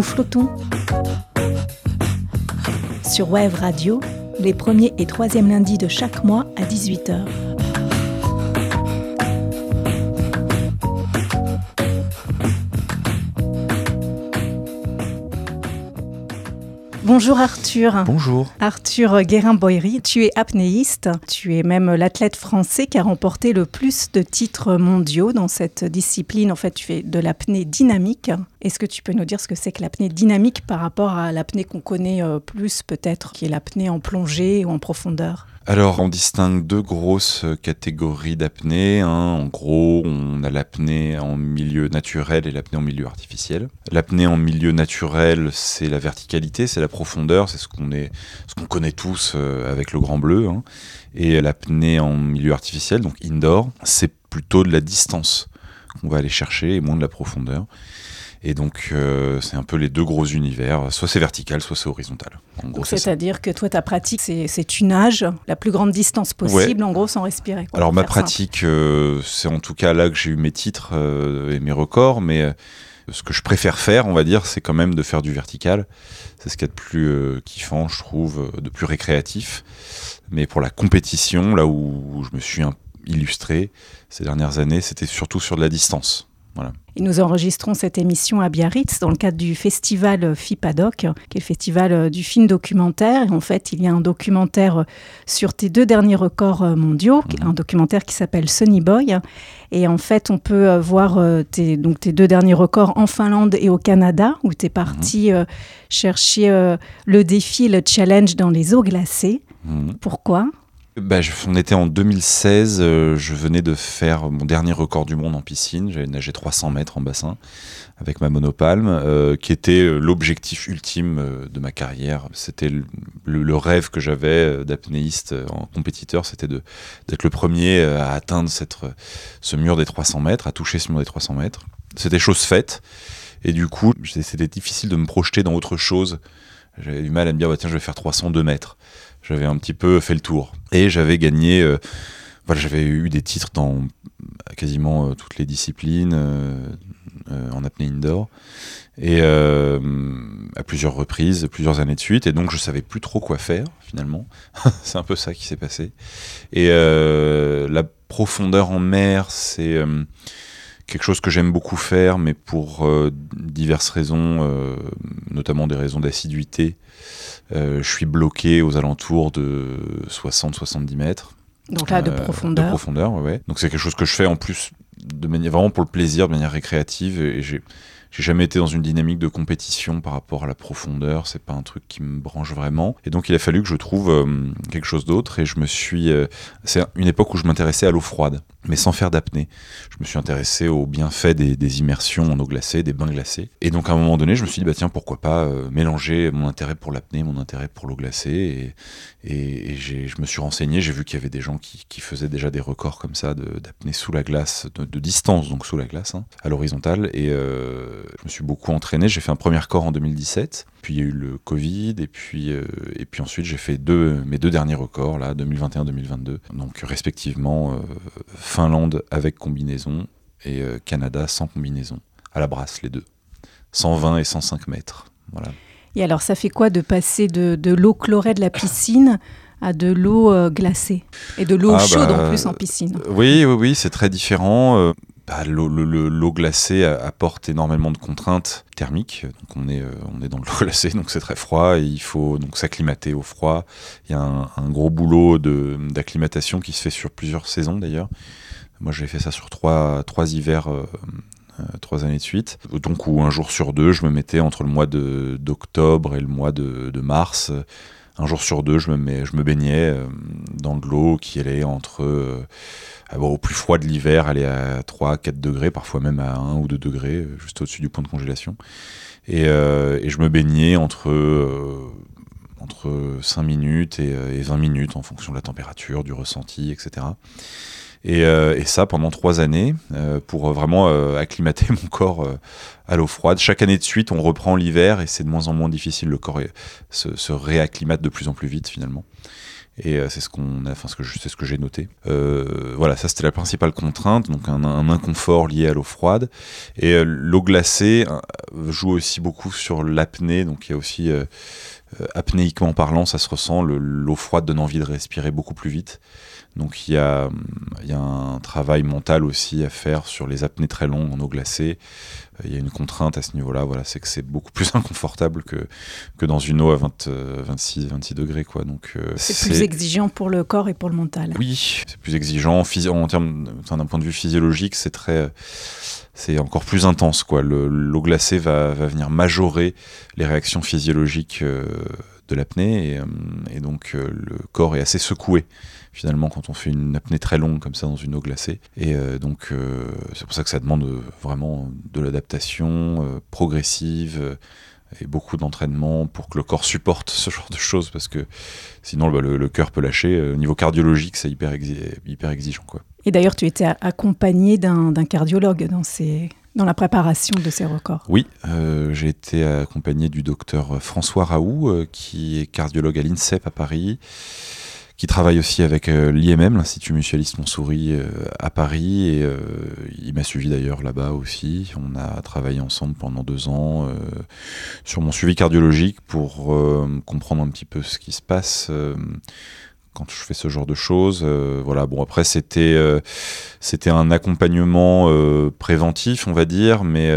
Nous flottons sur Wave Radio les premiers et troisièmes lundis de chaque mois à 18h. Bonjour Arthur. Bonjour. Arthur Guérin-Boyery, tu es apnéiste. Tu es même l'athlète français qui a remporté le plus de titres mondiaux dans cette discipline. En fait, tu fais de l'apnée dynamique. Est-ce que tu peux nous dire ce que c'est que l'apnée dynamique par rapport à l'apnée qu'on connaît euh, plus peut-être, qui est l'apnée en plongée ou en profondeur? Alors, on distingue deux grosses catégories d'apnée. Hein. En gros, on a l'apnée en milieu naturel et l'apnée en milieu artificiel. L'apnée en milieu naturel, c'est la verticalité, c'est la profondeur, c'est ce qu'on ce qu'on connaît tous euh, avec le grand bleu. Hein. Et l'apnée en milieu artificiel, donc indoor, c'est plutôt de la distance qu'on va aller chercher et moins de la profondeur. Et donc, euh, c'est un peu les deux gros univers. Soit c'est vertical, soit c'est horizontal. C'est-à-dire que toi, ta pratique, c'est tu nages la plus grande distance possible, en gros, sans respirer. Alors, ma pratique, euh, c'est en tout cas là que j'ai eu mes titres euh, et mes records, mais ce que je préfère faire, on va dire, c'est quand même de faire du vertical. C'est ce qu'il y a de plus kiffant, je trouve, de plus récréatif. Mais pour la compétition, là où je me suis illustré ces dernières années, c'était surtout sur de la distance. Et nous enregistrons cette émission à Biarritz dans le cadre du festival FIPADOC, qui est le festival euh, du film documentaire. Et en fait, il y a un documentaire euh, sur tes deux derniers records euh, mondiaux, mhm. un documentaire qui s'appelle Sunny Boy. Et en fait, on peut voir tes, donc, tes deux derniers records en Finlande et au Canada, où tu es parti mhm. chercher le défi, le challenge dans les eaux glacées. Mhm. Pourquoi? Bah, on était en 2016, euh, je venais de faire mon dernier record du monde en piscine, j'avais nagé 300 mètres en bassin avec ma monopalme, euh, qui était euh, l'objectif ultime de ma carrière. C'était le, rêve que j'avais d'apnéiste en compétiteur, c'était d'être le premier à atteindre ce mur des 300 mètres, à toucher ce mur des 300 mètres. C'était chose faite, et du coup, c'était difficile de me projeter dans autre chose. J'avais du mal à me dire, tiens, je vais faire 302 mètres j'avais un petit peu fait le tour. Et j'avais gagné, euh, voilà, j'avais eu des titres dans quasiment euh, toutes les disciplines euh, en apnée indoor. Et à plusieurs reprises, plusieurs années de suite. Et donc je savais plus trop quoi faire finalement. c'est un peu ça qui s'est passé. Et la profondeur en mer, c'est quelque chose que j'aime beaucoup faire, mais pour diverses raisons, notamment des raisons d'assiduité. Euh, je suis bloqué aux alentours de 60-70 mètres. Donc là, de euh, profondeur. De profondeur, ouais. Donc c'est quelque chose que je fais en plus de manière vraiment pour le plaisir, de manière récréative. Et j'ai j'ai jamais été dans une dynamique de compétition par rapport à la profondeur, c'est pas un truc qui me branche vraiment. Et donc il a fallu que je trouve euh, quelque chose d'autre et je me suis. c'est une époque où je m'intéressais à l'eau froide, mais sans faire d'apnée. Je me suis intéressé aux bienfaits des, des, immersions en eau glacée, des bains glacés. Et donc à un moment donné, je me suis dit, bah tiens, pourquoi pas mélanger mon intérêt pour l'apnée, mon intérêt pour l'eau glacée. Et, et, je me suis renseigné, j'ai vu qu'il y avait des gens qui, qui, faisaient déjà des records comme ça d'apnée sous la glace, de, distance, donc sous la glace, hein, à l'horizontale. Et je me suis beaucoup entraîné. J'ai fait un premier corps en 2017, puis il y a eu le Covid, et puis, euh, et puis ensuite j'ai fait deux, mes deux derniers records, là, 2021-2022. Donc respectivement euh, Finlande avec combinaison et euh, Canada sans combinaison, à la brasse les deux. 120 et 105 mètres. Voilà. Et alors ça fait quoi de passer de, de l'eau chlorée de la piscine à de l'eau glacée? Et de l'eau ah chaude en bah, plus en piscine. Oui, oui, oui, c'est très différent. Bah, l'eau glacée apporte énormément de contraintes thermiques. Donc on est, euh, on est dans l'eau glacée, donc c'est très froid. Et il faut donc s'acclimater au froid. Il y a un, gros boulot d'acclimatation qui se fait sur plusieurs saisons d'ailleurs. Moi j'ai fait ça sur trois, trois hivers. Euh, euh, trois années de suite. Donc où un jour sur deux, je me mettais entre le mois d'octobre et le mois de, de, mars. Un jour sur deux, je me, baignais dans de l'eau qui allait entre ah au plus froid de l'hiver, est à 3-4 degrés, parfois même à 1 ou 2 degrés, euh, juste au-dessus du point de congélation. Et, euh, je me baignais entre, euh, entre 5 minutes et, et, 20 minutes en fonction de la température, du ressenti, etc. Et, et ça pendant 3 années pour vraiment acclimater mon corps à l'eau froide. Chaque année de suite, on reprend l'hiver et c'est de moins en moins difficile. Le corps se, se réacclimate de plus en plus vite finalement. Et c'est ce qu'on a, enfin que c'est ce que j'ai noté. voilà, ça c'était la principale contrainte, donc un, un inconfort lié à l'eau froide. Et l'eau glacée joue aussi beaucoup sur l'apnée, donc il y a aussi apnéiquement parlant, ça se ressent. L'eau froide donne envie de respirer beaucoup plus vite. Donc il y a, y a, un travail mental aussi à faire sur les apnées très longues en eau glacée. Euh, il y a une contrainte à ce niveau-là, voilà, c'est que c'est beaucoup plus inconfortable que, que dans une eau à 20, 26, 26 degrés. Quoi. Donc, euh, c'est plus exigeant pour le corps et pour le mental. Oui, c'est plus exigeant. En termes, d'un point de vue physiologique, c'est très c'est encore plus intense. quoi. L'eau glacée va, va, venir majorer les réactions physiologiques euh, de l'apnée et, et, donc le corps est assez secoué finalement quand on fait une apnée très longue comme ça dans une eau glacée. Et euh, donc euh, c'est pour ça que ça demande vraiment de l'adaptation euh, progressive et beaucoup d'entraînement pour que le corps supporte ce genre de choses parce que sinon bah, le, cœur peut lâcher. Au niveau cardiologique, c'est hyper, hyper exigeant. Quoi. Et d'ailleurs, tu étais accompagné d'un cardiologue dans, ces, dans la préparation de ces records. Oui, j'ai été accompagné du docteur François Raoult, qui est cardiologue à l'INSEP à Paris qui travaille aussi avec euh, l'IMM, l'Institut Mutualiste Montsouris euh, à Paris, et euh, il m'a suivi d'ailleurs là-bas aussi. On a travaillé ensemble pendant deux ans sur mon suivi cardiologique pour comprendre un petit peu ce qui se passe quand je fais ce genre de choses. Euh, voilà, bon après c'était euh, c'était un accompagnement euh, préventif, on va dire, mais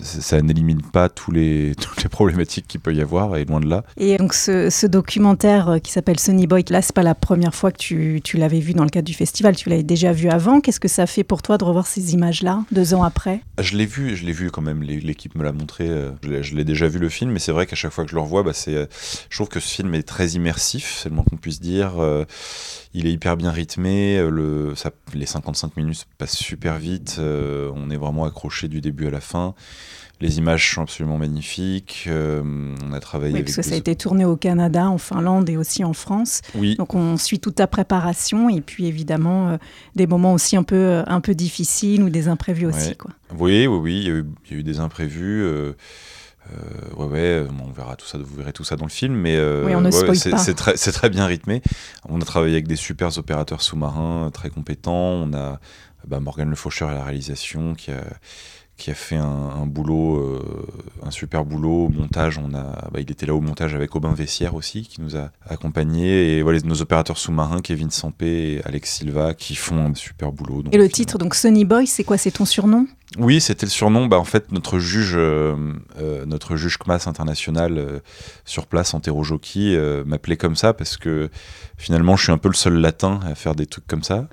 ça, n'élimine pas tous les toutes les problématiques qu'il peut y avoir et loin de là. Et donc ce, documentaire qui s'appelle Sunny Boy, là c'est pas la première fois que tu, tu l'avais vu dans le cadre du festival, tu l'avais déjà vu avant. Qu'est-ce que ça fait pour toi de revoir ces images-là deux ans après? Je l'ai vu, je l'ai vu quand même. L'équipe me l'a montré. je l'ai déjà vu le film, mais c'est vrai qu'à chaque fois que je le revois, bah, c'est je trouve que ce film est très immersif, c'est le moins qu'on puisse dire. Euh, il est hyper bien rythmé. Euh, le, ça, les 55 minutes passent super vite. Euh, on est vraiment accroché du début à la fin. Les images sont absolument magnifiques. on a travaillé. Oui, parce que ça a été tourné au Canada, en Finlande et aussi en France. Oui. Donc on suit toute ta préparation et puis évidemment des moments aussi un peu, un peu difficiles ou des imprévus aussi. Quoi. Oui, oui, oui. Il y a eu, il y a eu des imprévus. Euh, ouais, ouais, on verra tout ça, vous verrez tout ça dans le film, mais euh, c'est très, très, bien rythmé. On a travaillé avec des super opérateurs sous-marins très compétents. On a bah, Morgan Le Faucheur à la réalisation qui a, qui a fait un, boulot, euh, un super boulot au montage. On a, bah, il était là au montage avec Aubin Vessière aussi, qui nous a accompagnés. Et voilà, nos opérateurs sous-marins, Kevin Sampé et Alex Silva, qui font un super boulot. et le titre, donc Sonny Boy, c'est quoi? C'est ton surnom? Oui, c'était le surnom. Bah, en fait, notre juge, euh, euh, notre juge CMAS international sur place, Antero Jockey, m'appelait comme ça parce que finalement, je suis un peu le seul latin à faire des trucs comme ça.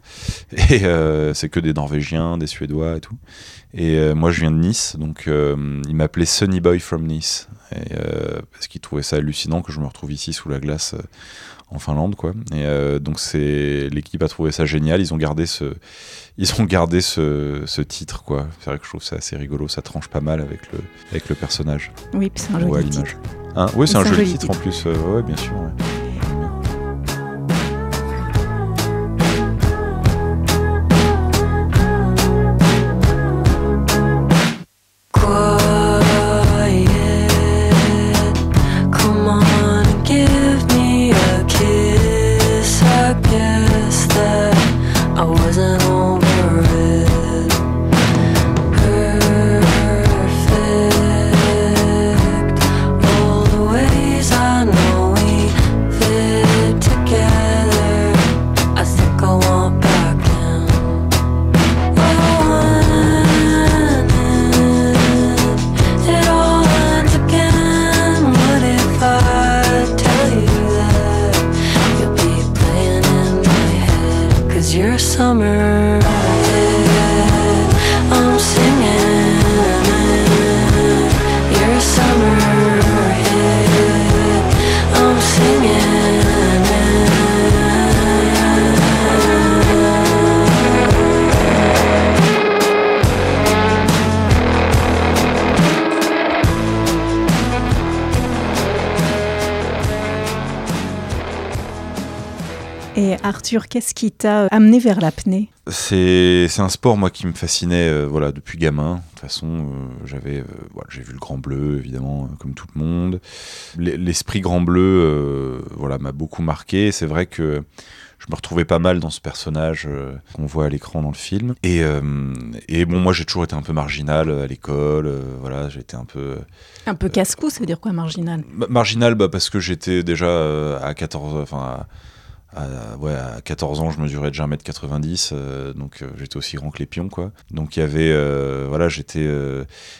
Et c'est que des Norvégiens, des Suédois et tout. Et euh, moi, je viens de Nice, donc euh, il m'appelait Sunny Boy from Nice, et, euh, parce qu'il trouvait ça hallucinant que je me retrouve ici sous la glace en Finlande, quoi. Et donc c'est l'équipe a trouvé ça génial. Ils ont gardé ce, ils ont gardé ce, ce titre, quoi. C'est vrai que je trouve ça assez rigolo. Ça tranche pas mal avec le, avec le personnage. Oui, c'est un joli titre. Hein? Oui, c'est un, joli titre, titre, en plus. ouais, bien sûr. summer. Arthur, qu'est-ce qui t'a amené vers l'apnée? C'est, un sport moi qui me fascinait euh, voilà depuis gamin. De toute façon, euh, j'avais euh, voilà, j'ai vu le Grand Bleu évidemment comme tout le monde. L'esprit Grand Bleu voilà m'a beaucoup marqué. C'est vrai que je me retrouvais pas mal dans ce personnage qu'on voit à l'écran dans le film. Et, et bon, moi j'ai toujours été un peu marginal à l'école. voilà, j'étais un peu. Un peu casse-cou, ça veut dire quoi marginal? Marginal, bah, parce que j'étais déjà à 14. Enfin, à, ouais, à 14 ans, je mesurais déjà 1m90, euh, donc euh, j'étais aussi grand que les pions, quoi. Donc il y avait, euh, voilà, j'étais,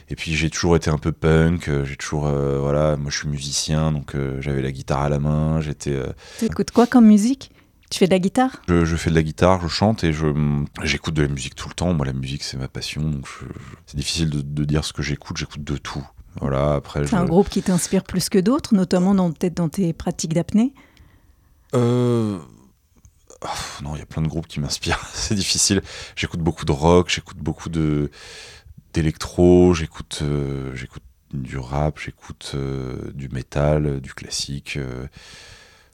et puis j'ai toujours été un peu punk, j'ai toujours, voilà, moi je suis musicien, donc j'avais la guitare à la main, j'étais. Tu écoutes quoi comme musique? Tu fais de la guitare? Je, fais de la guitare, je chante et j'écoute de la musique tout le temps. Moi, la musique, c'est ma passion, donc c'est difficile de, de, dire ce que j'écoute. J'écoute de tout. Voilà. Après, c'est un groupe qui t'inspire plus que d'autres, notamment peut-être dans tes pratiques d'apnée? Euh... non, il y a plein de groupes qui m'inspirent. c'est difficile. J'écoute beaucoup de rock, j'écoute beaucoup de d'électro, j'écoute euh, j'écoute du rap, j'écoute euh, du métal, du classique. Euh.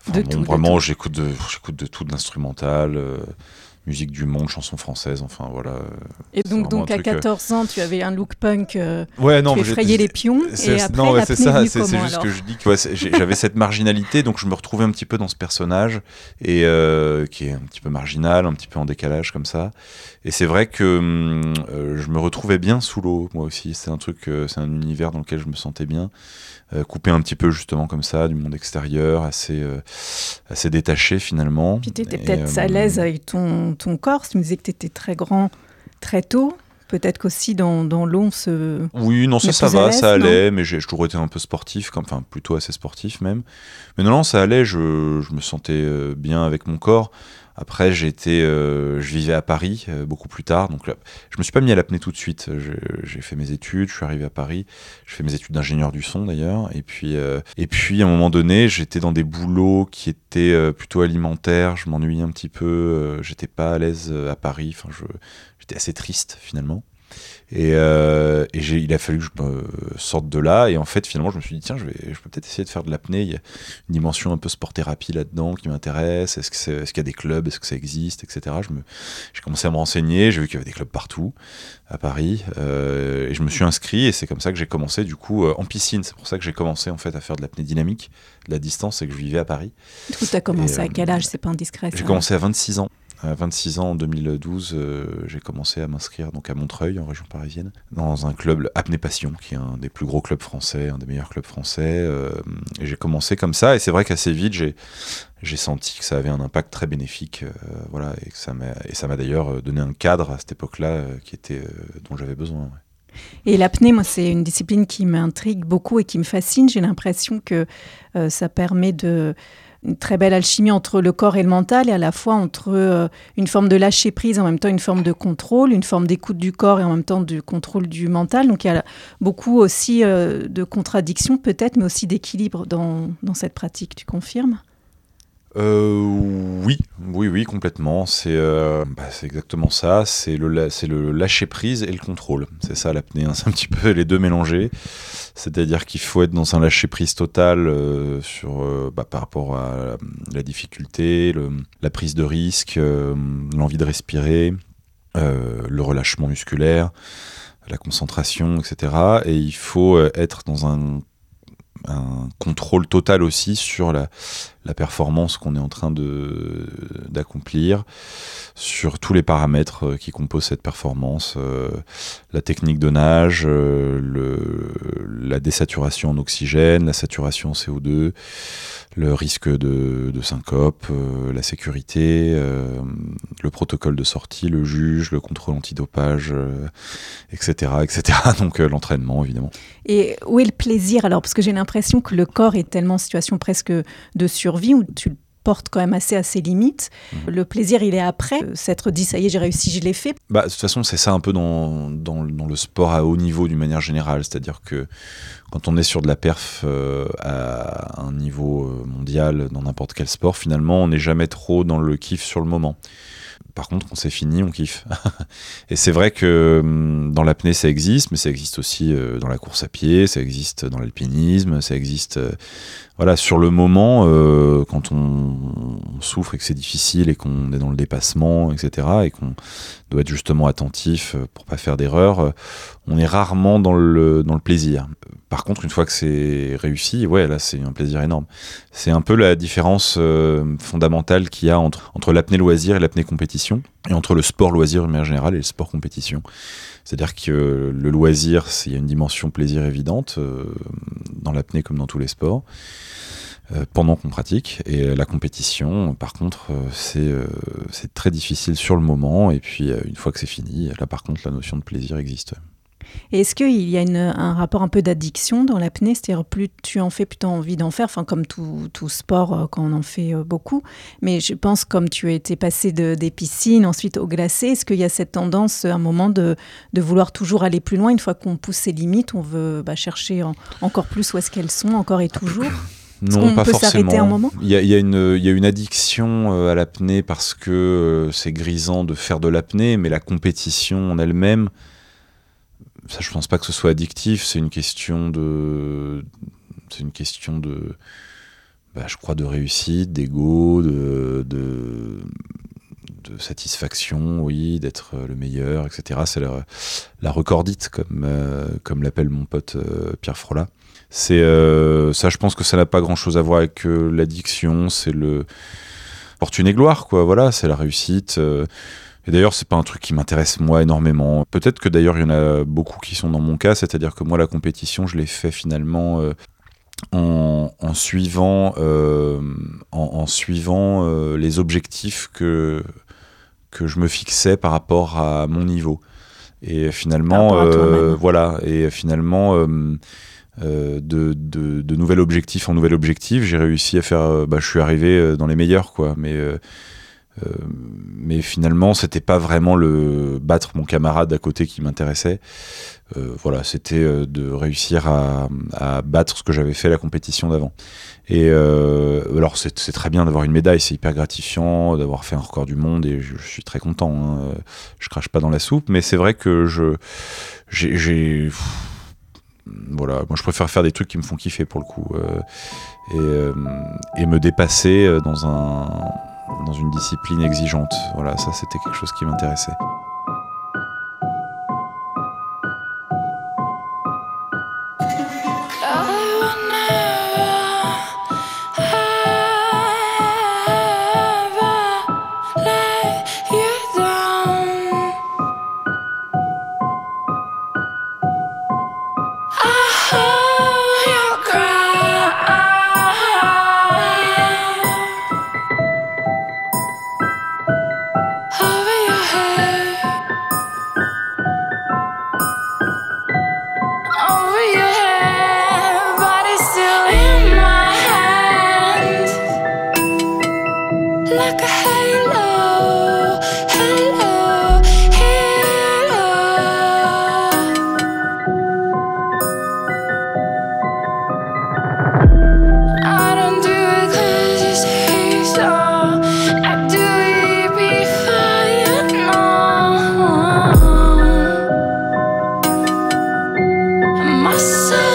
vraiment, j'écoute de j'écoute de tout, de l'instrumental musique du monde, chanson française, enfin voilà. Et donc, donc à 14 euh, ans, tu avais un look punk, euh, ouais, non, tu effrayais les pions, et après, non, c'est ça, c'est juste que je dis que j'avais cette marginalité, donc je me retrouvais un petit peu dans ce personnage, et euh, qui est un petit peu marginal, un petit peu en décalage comme ça. Et c'est vrai que hum, je me retrouvais bien sous l'eau, moi aussi. C'est un truc, c'est un univers dans lequel je me sentais bien. Euh, coupé un petit peu justement comme ça du monde extérieur, assez, euh, assez détaché finalement. Puis tu étais peut-être à euh, l'aise avec ton, ton corps, tu me disais que tu étais très grand très tôt. Peut-être qu'aussi dans, dans l'eau, se. Oui, non, ça, ça va, ça allait, mais j'ai toujours été un peu sportif, enfin plutôt assez sportif même. Mais non, non, ça allait, je, je me sentais bien avec mon corps. Après, j'étais, euh, je vivais à Paris euh, beaucoup plus tard, donc là, je me suis pas mis à l'apnée tout de suite. J'ai fait mes études, je suis arrivé à Paris, je fais mes études d'ingénieur du son d'ailleurs, et puis euh, et puis à un moment donné, j'étais dans des boulots qui étaient plutôt alimentaires. Je m'ennuyais un petit peu, j'étais pas à l'aise à Paris. Enfin, j'étais assez triste finalement. Et, euh, et il a fallu que je me sorte de là. Et en fait, finalement, je me suis dit, tiens, je, vais, je peux peut-être essayer de faire de l'apnée. Il y a une dimension un peu sport-thérapie là-dedans qui m'intéresse. Est-ce qu'il est, qu'il y a des clubs? Est-ce que ça existe? Etc. J'ai commencé à me renseigner. J'ai vu qu'il y avait des clubs partout à Paris. Euh, et je me suis inscrit. Et c'est comme ça que j'ai commencé, du coup, euh, en piscine. C'est pour ça que j'ai commencé, en fait, à faire de l'apnée dynamique, de la distance, et que je vivais à Paris. Du coup, tu as commencé à quel âge? C'est pas indiscret. J'ai commencé à 26 ans. À 26 ans, en 2012, euh, j'ai commencé à m'inscrire donc à Montreuil, en région parisienne, dans un club Apnée Passion, qui est un des plus gros clubs français, un des meilleurs clubs français. Euh, et j'ai commencé comme ça, et c'est vrai qu'assez vite, j'ai senti que ça avait un impact très bénéfique, euh, voilà, et que ça m'a et ça m'a d'ailleurs donné un cadre à cette époque-là qui était dont j'avais besoin. Et l'apnée, moi, c'est une discipline qui m'intrigue beaucoup et qui me fascine. J'ai l'impression que ça permet de une très belle alchimie entre le corps et le mental et à la fois entre euh, une forme de lâcher prise, en même temps une forme de contrôle, une forme d'écoute du corps et en même temps du contrôle du mental. Donc il y a beaucoup aussi euh, de contradictions peut-être, mais aussi d'équilibre dans, dans cette pratique. Tu confirmes? Euh, oui, oui, oui, complètement. C'est euh, bah, exactement ça. C'est le, lâcher prise et le contrôle. C'est ça l'apnée. Hein. C'est un petit peu les deux mélangés. C'est-à-dire qu'il faut être dans un lâcher prise total euh, sur, bah, par rapport à la difficulté, la prise de risque, l'envie de respirer, le relâchement musculaire, la concentration, etc. Et il faut être dans un contrôle total aussi sur la, la performance qu'on est en train d'accomplir, sur tous les paramètres euh, qui composent cette performance, euh, la technique de nage, euh, le, la désaturation en oxygène, la saturation en CO2, le risque de, de syncope, la sécurité, le protocole de sortie, le juge, le contrôle antidopage, etc., etc. Donc l'entraînement évidemment. Et où est le plaisir alors? Parce que j'ai l'impression que le corps est tellement en situation presque de survie où tu le portes quand même assez à ses limites. Mhm. Le plaisir, il est après. Euh, s'être dit, ça y est, j'ai réussi, je l'ai fait. Bah, de toute façon, c'est ça un peu dans, dans, le sport à haut niveau d'une manière générale. C'est-à-dire que quand on est sur de la perf euh, à un niveau euh, mondial dans n'importe quel sport, finalement, on n'est jamais trop dans le kiff sur le moment par contre, quand c'est fini, on kiffe. et c'est vrai que hum, dans l'apnée, ça existe, mais ça existe aussi dans la course à pied, ça existe dans l'alpinisme, ça existe. Euh, voilà, sur le moment, euh, quand on, souffre et que c'est difficile et qu'on est dans le dépassement, etc., et qu'on doit être justement attentif pour pas faire d'erreur, on est rarement dans le, dans le plaisir. Par contre, une fois que c'est réussi, ouais, là, c'est un plaisir énorme. C'est un peu la différence fondamentale qu'il y a entre, entre l'apnée loisir et l'apnée compétition, et entre le sport loisir de manière et le sport compétition. C'est-à-dire que le loisir, il y a une dimension plaisir évidente, euh, dans l'apnée comme dans tous les sports, euh, pendant qu'on pratique. Et la compétition, par contre, euh, c'est très difficile sur le moment, et puis une fois que c'est fini, là par contre, la notion de plaisir existe. Et est-ce qu'il y a un rapport un peu d'addiction dans l'apnée? C'est-à-dire, plus tu en fais, plus tu as envie d'en faire, enfin, comme tout, tout, sport euh, quand on en fait euh, beaucoup. Mais je pense, comme tu as été passé de, des piscines, ensuite au glacé, est-ce qu'il y a cette tendance, à un moment, de, de vouloir toujours aller plus loin? Une fois qu'on pousse ses limites, on veut bah, chercher encore plus où est-ce qu'elles sont, encore et toujours? Non, pas peut forcément. Un moment? Il, y a, il, y a une, il y a une addiction euh, à l'apnée parce que c'est grisant de faire de l'apnée, mais la compétition en elle-même, ça, je pense pas que ce soit addictif. C'est une question de, c'est une question de, bah, je crois, de réussite, d'ego, de, de, satisfaction, oui, d'être le meilleur, etc. C'est la, la, recordite, comme, euh, comme l'appelle mon pote euh, Pierre Frola. C'est euh, ça, je pense que ça n'a pas grand-chose à voir avec l'addiction. C'est le fortune et gloire, quoi. Voilà, c'est la réussite. Et d'ailleurs, c'est pas un truc qui m'intéresse moi énormément. Peut-être que d'ailleurs, il y en a beaucoup qui sont dans mon cas, c'est-à-dire que moi, la compétition, je l'ai fait finalement euh, en, suivant, euh, en, suivant euh, les objectifs que, que je me fixais par rapport à mon niveau. Et finalement, voilà, et finalement. de, de, de, nouvel objectif en nouvel objectif, j'ai réussi à faire. Bah, je suis arrivé dans les meilleurs, quoi. Mais euh, mais finalement, c'était pas vraiment le battre mon camarade à côté qui m'intéressait. Euh, voilà, c'était euh, de réussir à, battre ce que j'avais fait la compétition d'avant. Et alors, c'est très bien d'avoir une médaille, c'est hyper gratifiant d'avoir fait un record du monde et je, suis très content. Hein. Je crache pas dans la soupe, mais c'est vrai que je voilà, moi je préfère faire des trucs qui me font kiffer pour le coup et me dépasser dans un dans une discipline exigeante. Voilà, ça c'était quelque chose qui m'intéressait. so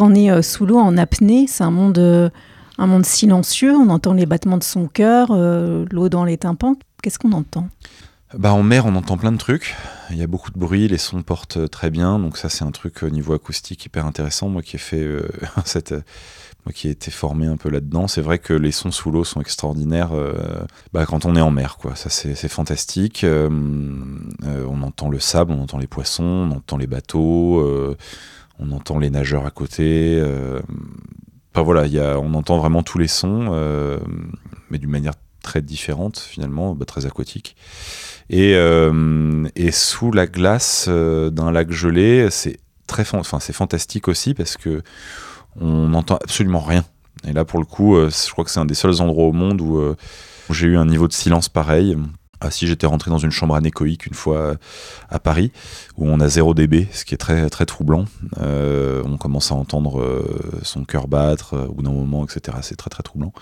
on est euh, sous l'eau en apnée, c'est un monde, euh, un monde silencieux. On entend les battements de son cœur, euh, l'eau dans les tympans. Qu'est-ce qu'on entend? Bah, En mer, on entend plein de trucs. Il y a beaucoup de bruit, les sons portent très bien. Donc, ça, c'est un truc au niveau acoustique hyper intéressant. Moi qui ai fait. Moi qui ai été formé un peu là-dedans, c'est vrai que les sons sous l'eau sont extraordinaires bah, quand on est en mer. Quoi. Ça, c'est fantastique. on entend le sable, on entend les poissons, on entend les bateaux on entend les nageurs à côté. Enfin voilà, on entend vraiment tous les sons, mais d'une manière très différente finalement, bah, très aquatique. Et, et, sous la glace d'un lac gelé, c'est c'est fantastique aussi parce que on n'entend absolument rien. Et là, pour le coup, je crois que c'est un des seuls endroits au monde où j'ai eu un niveau de silence pareil. Ah, si j'étais rentré dans une chambre anéchoïque une fois euh, à Paris, où on a 0 dB, ce qui est très, très troublant. Euh, on commence à entendre euh, son cœur battre au bout d'un moment, etc. C'est très très troublant.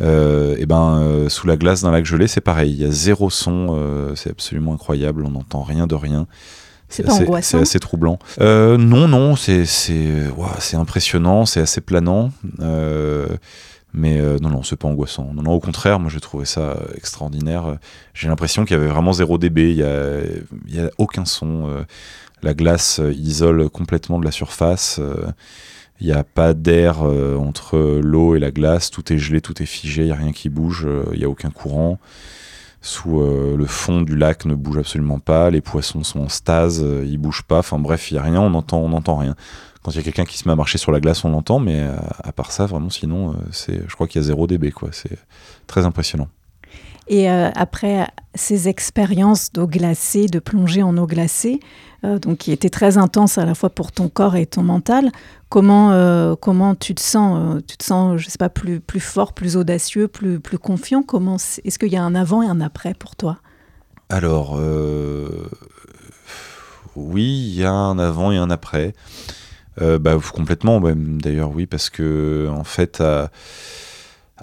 et ben, sous la glace d'un lac gelé, c'est pareil. Il y a zéro son, c'est absolument incroyable. On n'entend rien de rien. C'est pas angoissant. C'est assez troublant. non, non, c'est c'est impressionnant, c'est assez planant. Mais euh, non, non, c'est pas angoissant. Non, non, au contraire, moi j'ai trouvé ça euh, extraordinaire. J'ai l'impression qu'il y avait vraiment zéro dB, il n'y a, y a aucun son. Euh, la glace isole complètement de la surface. Il n'y a pas d'air entre l'eau et la glace. Tout est gelé, tout est figé, il n'y a rien qui bouge, il n'y a aucun courant. Sous le fond du lac ne bouge absolument pas. Les poissons sont en stase, ils bougent pas. Enfin bref, il n'y a rien, on n'entend on entend rien quand il y a quelqu'un qui se met à marcher sur la glace, on l'entend, mais euh, à part ça, vraiment, sinon, euh, c'est, je crois qu'il y a 0 dB, quoi. C'est très impressionnant. Et euh, après ces expériences d'eau glacée, de plongée en eau glacée, donc qui étaient très intenses à la fois pour ton corps et ton mental, comment, comment tu te sens Tu te sens, je sais pas, plus, plus fort, plus audacieux, plus, plus confiant? Comment Est-ce qu'il y a un avant et un après pour toi? Alors, oui, il y a un avant et un après. Euh, bah, complètement, d'ailleurs, oui, parce que en fait,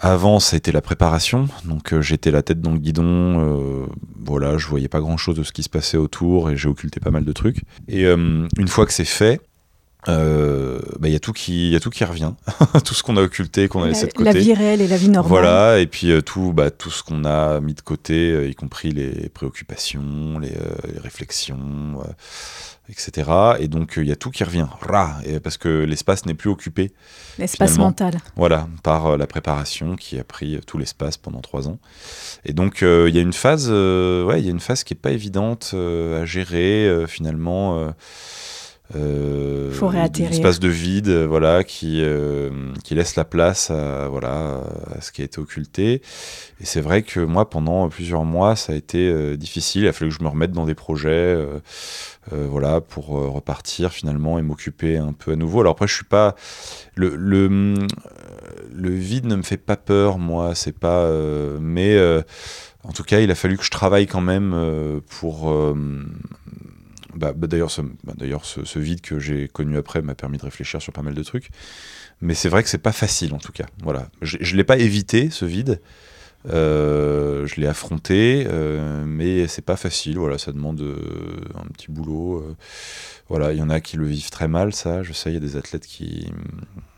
avant, ça a été la préparation. Donc, euh, j'étais la tête dans le guidon. Euh, voilà, je voyais pas grand chose de ce qui se passait autour et j'ai occulté pas mal de trucs. Et une fois que c'est fait, bah, il y a tout qui y a tout qui revient tout ce qu'on a occulté qu'on a laissé de côté la vie réelle et la vie normale voilà et puis tout bah, tout ce qu'on a mis de côté y compris les préoccupations les, les réflexions etc. Et donc il y a tout qui revient, et parce que l'espace n'est plus occupé. L'espace mental. Voilà, par euh, la préparation qui a pris euh, tout l'espace pendant trois ans. Et donc euh, il y a une phase, ouais, il y a une phase qui est pas évidente à gérer finalement. Euh, espace de vide voilà qui qui laisse la place à voilà à ce qui a été occulté et c'est vrai que moi pendant plusieurs mois ça a été difficile il a fallu que je me remette dans des projets euh, voilà, pour euh, repartir finalement et m'occuper un peu à nouveau. Alors après, je suis pas le, le, euh, le vide ne me fait pas peur, moi. C'est pas, mais en tout cas, il a fallu que je travaille quand même pour. Bah, bah, d'ailleurs, ce, bah, ce, vide que j'ai connu après m'a permis de réfléchir sur pas mal de trucs. Mais c'est vrai que c'est pas facile en tout cas. Voilà, je, je l'ai pas évité ce vide. Euh, je l'ai affronté, euh, mais c'est pas facile. Voilà, ça demande euh, un petit boulot. voilà, il y en a qui le vivent très mal, ça. Je sais, il y a des athlètes qui,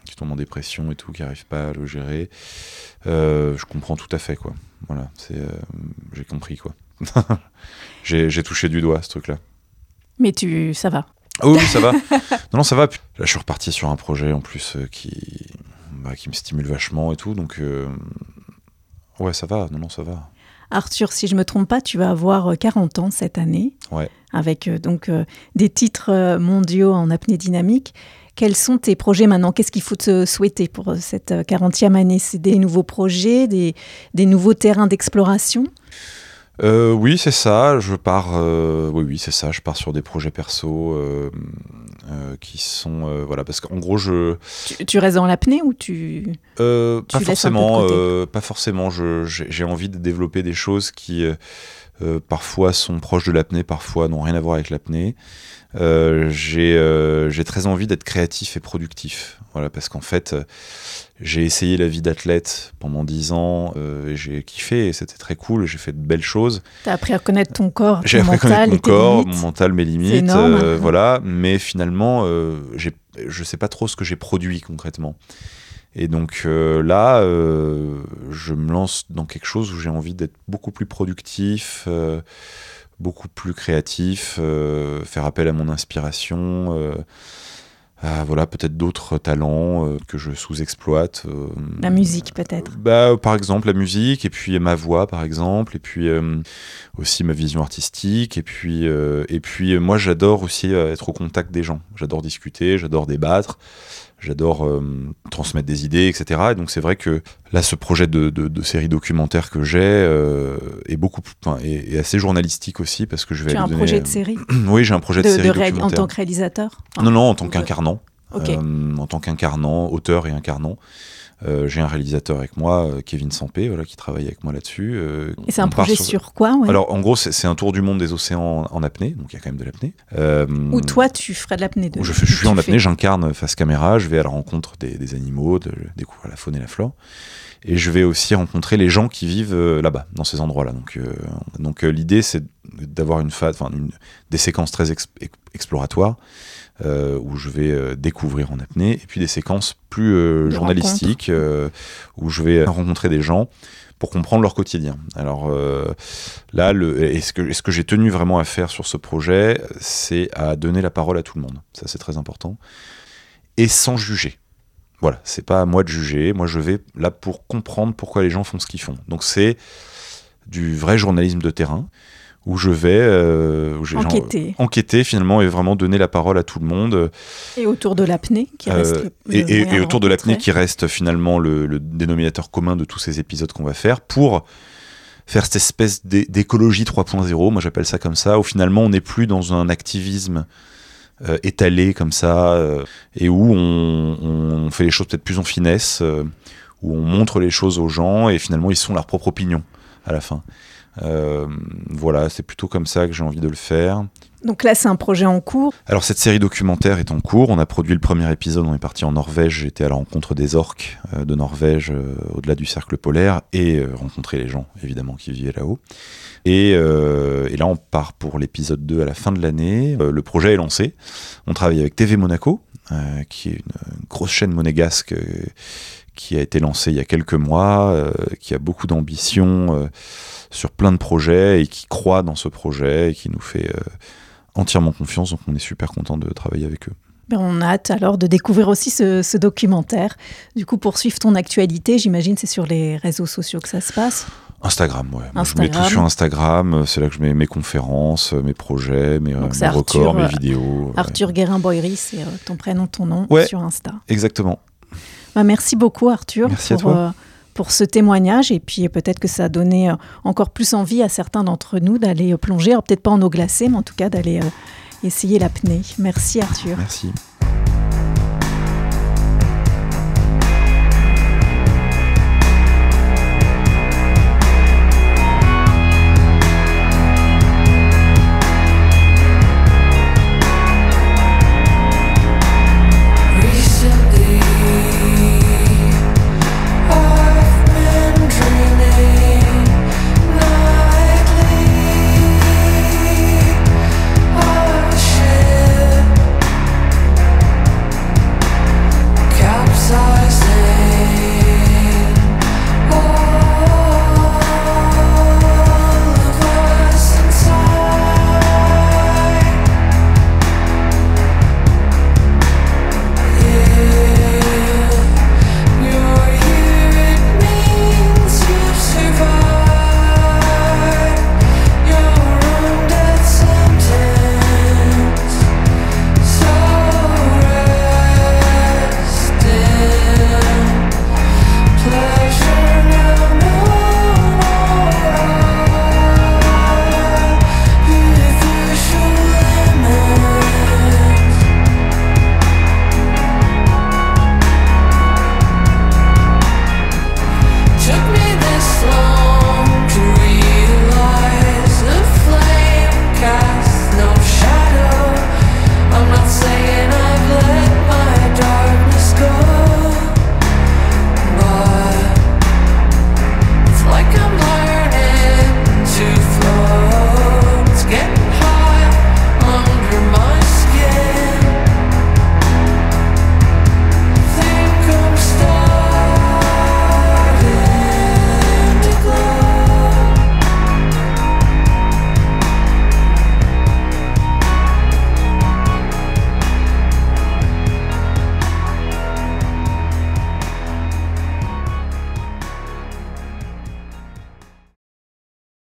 qui tombent en dépression et tout, qui n'arrivent pas à le gérer. je comprends tout à fait, quoi. Voilà, c'est, j'ai compris, quoi. j'ai, touché du doigt ce truc-là. Mais tu, ça va. Oh, oui, ça va. non, non, ça va. Là, je suis reparti sur un projet en plus qui, bah, qui me stimule vachement et tout, donc Ouais, ça va, non, non, ça va. Arthur, si je me trompe pas, tu vas avoir 40 euh, ans cette année, ouais. avec euh, donc euh, des titres mondiaux en apnée dynamique. Quels sont tes projets maintenant? Qu'est-ce qu'il faut te souhaiter pour cette 40e année? C'est des nouveaux projets, des, des nouveaux terrains d'exploration? Euh, oui, c'est ça. Je pars. Euh, oui, oui, c'est ça. Je pars sur des projets perso euh, qui sont voilà parce qu'en gros je. Tu, restes dans l'apnée ou tu. pas, forcément, pas forcément. J'ai envie de développer des choses qui parfois sont proches de l'apnée, parfois n'ont rien à voir avec l'apnée. J'ai très envie d'être créatif et productif. Voilà, parce qu'en fait, j'ai essayé la vie d'athlète pendant 10 ans, euh, et j'ai kiffé, et c'était très cool, j'ai fait de belles choses. Tu as appris à connaître ton corps, à connaître mon corps, mon mental, mes limites, euh, voilà, mais finalement, euh, je sais pas trop ce que j'ai produit concrètement. Et donc euh, là, je me lance dans quelque chose où j'ai envie d'être beaucoup plus productif, beaucoup plus créatif, faire appel à mon inspiration à voilà peut-être d'autres talents euh, que je sous-exploite. euh, La musique peut-être. bah, par exemple la musique et puis ma voix par exemple et puis euh, aussi ma vision artistique et puis euh, et puis euh, moi j'adore aussi euh, être au contact des gens j'adore discuter j'adore débattre j'adore euh, transmettre des idées etc et donc c'est vrai que là ce projet de, de, de série documentaire que j'ai euh, est beaucoup enfin, est, est assez journalistique aussi parce que je vais Tu as un donner- projet de série oui j'ai un projet de, de, série en tant que réalisateur? Enfin, non non en tant qu'incarnant Ok. euh, en tant qu'incarnant, auteur et incarnant. Euh, j'ai un réalisateur avec moi, euh, Kevin Sampé, voilà, qui travaille avec moi là-dessus. euh, Et c'est un projet sur, quoi ouais? Alors, en gros, c'est un tour du monde des océans en, en apnée, donc il y a quand même de l'apnée. Euh, Où toi tu ferais de l'apnée de je, fais- je suis en apnée, j'incarne face caméra, je vais à la rencontre des, des animaux, de, découvrir la faune et la flore. Et je vais aussi rencontrer les gens qui vivent là-bas, dans ces endroits-là. Donc, donc l'idée, c'est d'avoir une phase, enfin, une- des séquences très ex- ex- exploratoires euh, où je vais euh, découvrir en apnée, et puis des séquences plus euh, journalistiques euh, où je vais rencontrer des gens pour comprendre leur quotidien. Alors là, le, et ce que, ce que j'ai tenu vraiment à faire sur ce projet, c'est à donner la parole à tout le monde. Ça, c'est très important. Et sans juger. Voilà, c'est pas à moi de juger. Moi, je vais là pour comprendre pourquoi les gens font ce qu'ils font. Donc, c'est du vrai journalisme de terrain où je vais euh, où j'ai- genre, enquêter. enquêter finalement et vraiment donner la parole à tout le monde. Et autour de l'apnée qui euh, reste le- et, le et- moyen et de autour de l'apnée qui reste finalement le, le dénominateur commun de tous ces épisodes qu'on va faire pour faire cette espèce d'é- d'écologie 3.0, moi j'appelle ça comme ça, où finalement on n'est plus dans un activisme euh, étalé comme ça, et où on, on fait les choses peut-être plus en finesse, où on montre les choses aux gens, et finalement ils sont leur propre opinion à la fin. Euh, voilà, c'est plutôt comme ça que j'ai envie de le faire. donc là c'est un projet en cours Alors cette série documentaire est en cours. On a produit le premier épisode. On est parti en Norvège. J'étais à la rencontre des orques euh, de Norvège, euh, au-delà du cercle polaire, et euh, rencontrer les gens évidemment qui vivaient là-haut. Et, et là, on part pour l'épisode 2 à la fin de l'année. Le projet est lancé. On travaille avec TV Monaco, qui est une, une grosse chaîne monégasque qui a été lancée il y a quelques mois, qui a beaucoup d'ambition sur plein de projets et qui croit dans ce projet et qui nous fait euh, entièrement confiance. Donc on est super content de travailler avec eux. Ben, on a hâte alors de découvrir aussi ce, ce documentaire. Du coup, pour suivre ton actualité, j'imagine c'est sur les réseaux sociaux que ça se passe. Instagram, ouais. Moi, je mets tout Instagram. sur Instagram. C'est là que je mets mes conférences, mes projets, mes, euh, Donc mes c'est records, Arthur, mes euh, vidéos. ouais. Arthur Guérin-Boiry, c'est ton prénom, ton nom Ouais. sur Insta. Exactement. Ben, merci beaucoup Arthur Merci à pour, toi. euh, pour ce témoignage et puis peut-être que ça a donné euh, encore plus envie à certains d'entre nous d'aller euh, plonger, peut-être pas en eau glacée, mais en tout cas d'aller euh, essayer l'apnée. Merci Arthur. Merci.